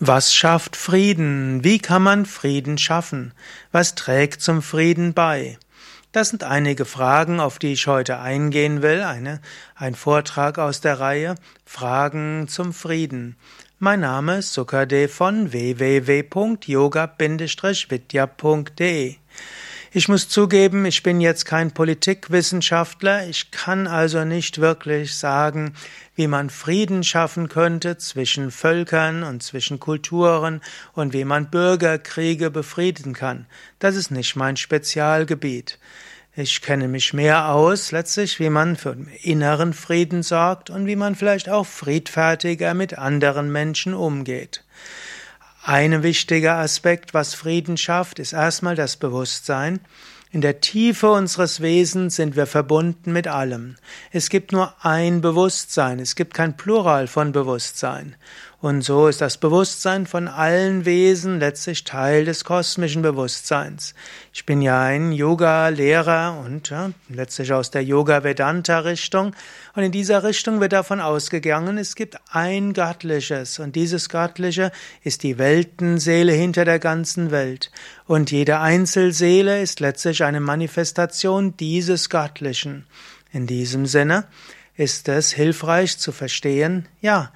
Was schafft Frieden? Wie kann man Frieden schaffen? Was trägt zum Frieden bei? Das sind einige Fragen, auf die ich heute eingehen will. Eine, ein Vortrag aus der Reihe Fragen zum Frieden. Mein Name ist Sukade von www.yoga-vidya.de. Ich muss zugeben, ich bin jetzt kein Politikwissenschaftler, ich kann also nicht wirklich sagen, wie man Frieden schaffen könnte zwischen Völkern und zwischen Kulturen und wie man Bürgerkriege befrieden kann. Das ist nicht mein Spezialgebiet. Ich kenne mich mehr aus, letztlich, wie man für inneren Frieden sorgt und wie man vielleicht auch friedfertiger mit anderen Menschen umgeht. Ein wichtiger Aspekt, was Frieden schafft, ist erstmal das Bewusstsein. In der Tiefe unseres Wesens sind wir verbunden mit allem. Es gibt nur ein Bewusstsein, es gibt kein Plural von Bewusstsein. Und so ist das Bewusstsein von allen Wesen letztlich Teil des kosmischen Bewusstseins. Ich bin ja ein Yoga-Lehrer und ja, letztlich aus der Yoga-Vedanta-Richtung. Und in dieser Richtung wird davon ausgegangen, es gibt ein Göttliches. Und dieses Göttliche ist die Weltenseele hinter der ganzen Welt. Und jede Einzelseele ist letztlich eine Manifestation dieses Göttlichen. In diesem Sinne ist es hilfreich zu verstehen, ja,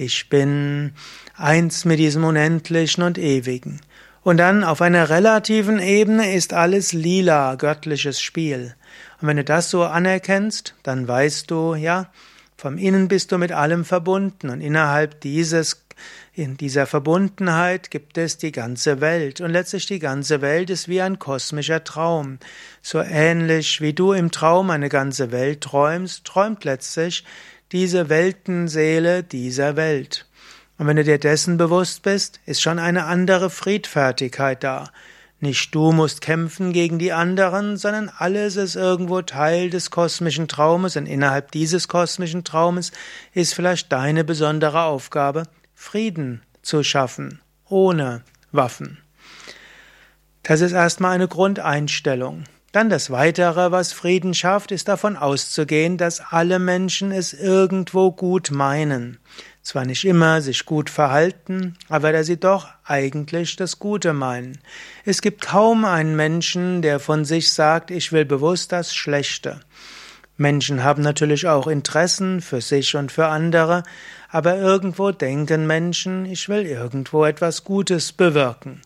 ich bin eins mit diesem Unendlichen und Ewigen. Und dann auf einer relativen Ebene ist alles lila, göttliches Spiel. Und wenn du das so anerkennst, dann weißt du, ja, vom Innen bist du mit allem verbunden und innerhalb dieses in dieser Verbundenheit gibt es die ganze Welt und letztlich die ganze Welt ist wie ein kosmischer Traum. So ähnlich wie du im Traum eine ganze Welt träumst, träumt letztlich diese Weltenseele dieser Welt. Und wenn du dir dessen bewusst bist, ist schon eine andere Friedfertigkeit da. Nicht du musst kämpfen gegen die anderen, sondern alles ist irgendwo Teil des kosmischen Traumes und innerhalb dieses kosmischen Traumes ist vielleicht deine besondere Aufgabe, Frieden zu schaffen, ohne Waffen. Das ist erstmal eine Grundeinstellung. Dann das Weitere, was Frieden schafft, ist davon auszugehen, dass alle Menschen es irgendwo gut meinen. Zwar nicht immer sich gut verhalten, aber dass sie doch eigentlich das Gute meinen. Es gibt kaum einen Menschen, der von sich sagt, ich will bewusst das Schlechte. Menschen haben natürlich auch Interessen für sich und für andere, aber irgendwo denken Menschen, ich will irgendwo etwas Gutes bewirken.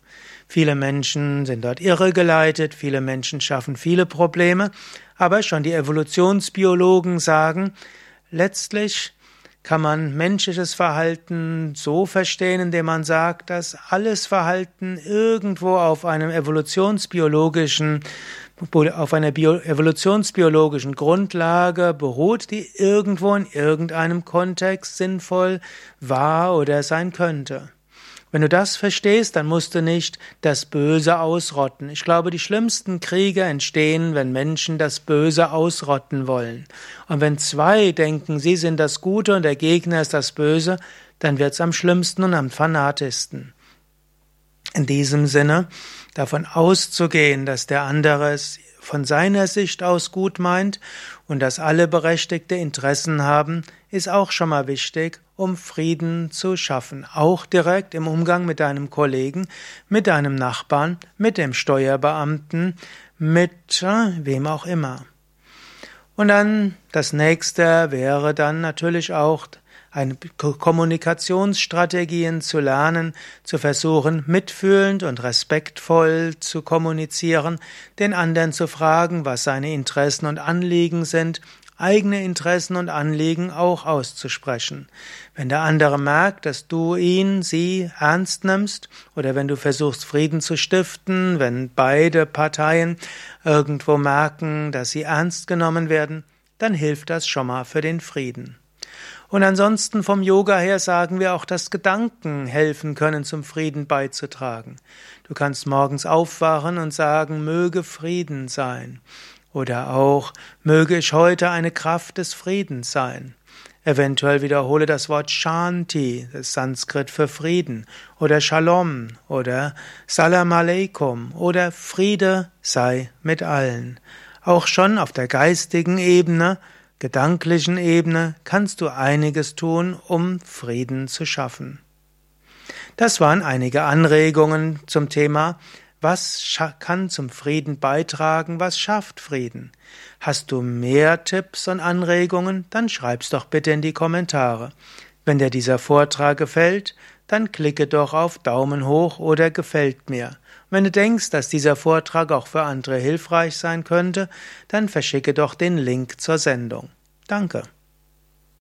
Viele Menschen sind dort irregeleitet, viele Menschen schaffen viele Probleme, aber schon die Evolutionsbiologen sagen, letztlich kann man menschliches Verhalten so verstehen, indem man sagt, dass alles Verhalten irgendwo auf einem evolutionsbiologischen auf einer Bio evolutionsbiologischen Grundlage beruht, die irgendwo in irgendeinem Kontext sinnvoll war oder sein könnte. Wenn du das verstehst, dann musst du nicht das Böse ausrotten. Ich glaube, die schlimmsten Kriege entstehen, wenn Menschen das Böse ausrotten wollen. Und wenn zwei denken, sie sind das Gute und der Gegner ist das Böse, dann wird's am schlimmsten und am fanatischsten. In diesem Sinne, davon auszugehen, dass der andere es von seiner Sicht aus gut meint und dass alle berechtigte Interessen haben, ist auch schon mal wichtig, um Frieden zu schaffen. Auch direkt im Umgang mit deinem Kollegen, mit deinem Nachbarn, mit dem Steuerbeamten, mit äh, wem auch immer. Und dann das nächste wäre dann natürlich auch eine Kommunikationsstrategien zu lernen, zu versuchen, mitfühlend und respektvoll zu kommunizieren, den anderen zu fragen, was seine Interessen und Anliegen sind, eigene Interessen und Anliegen auch auszusprechen. Wenn der andere merkt, dass du ihn, sie ernst nimmst, oder wenn du versuchst, Frieden zu stiften, wenn beide Parteien irgendwo merken, dass sie ernst genommen werden, dann hilft das schon mal für den Frieden. Und ansonsten vom Yoga her sagen wir auch, dass Gedanken helfen können, zum Frieden beizutragen. Du kannst morgens aufwachen und sagen, möge Frieden sein. Oder auch, möge ich heute eine Kraft des Friedens sein. Eventuell wiederhole das Wort Shanti, das Sanskrit für Frieden, oder Shalom, oder Salam Aleikum, oder Friede sei mit allen. Auch schon auf der geistigen Ebene gedanklichen Ebene kannst du einiges tun, um Frieden zu schaffen. Das waren einige Anregungen zum Thema was kann zum Frieden beitragen? Was schafft Frieden? Hast du mehr Tipps und Anregungen? Dann schreib's doch bitte in die Kommentare. Wenn dir dieser Vortrag gefällt, dann klicke doch auf Daumen hoch oder gefällt mir. Wenn du denkst, dass dieser Vortrag auch für andere hilfreich sein könnte, dann verschicke doch den Link zur Sendung. Danke.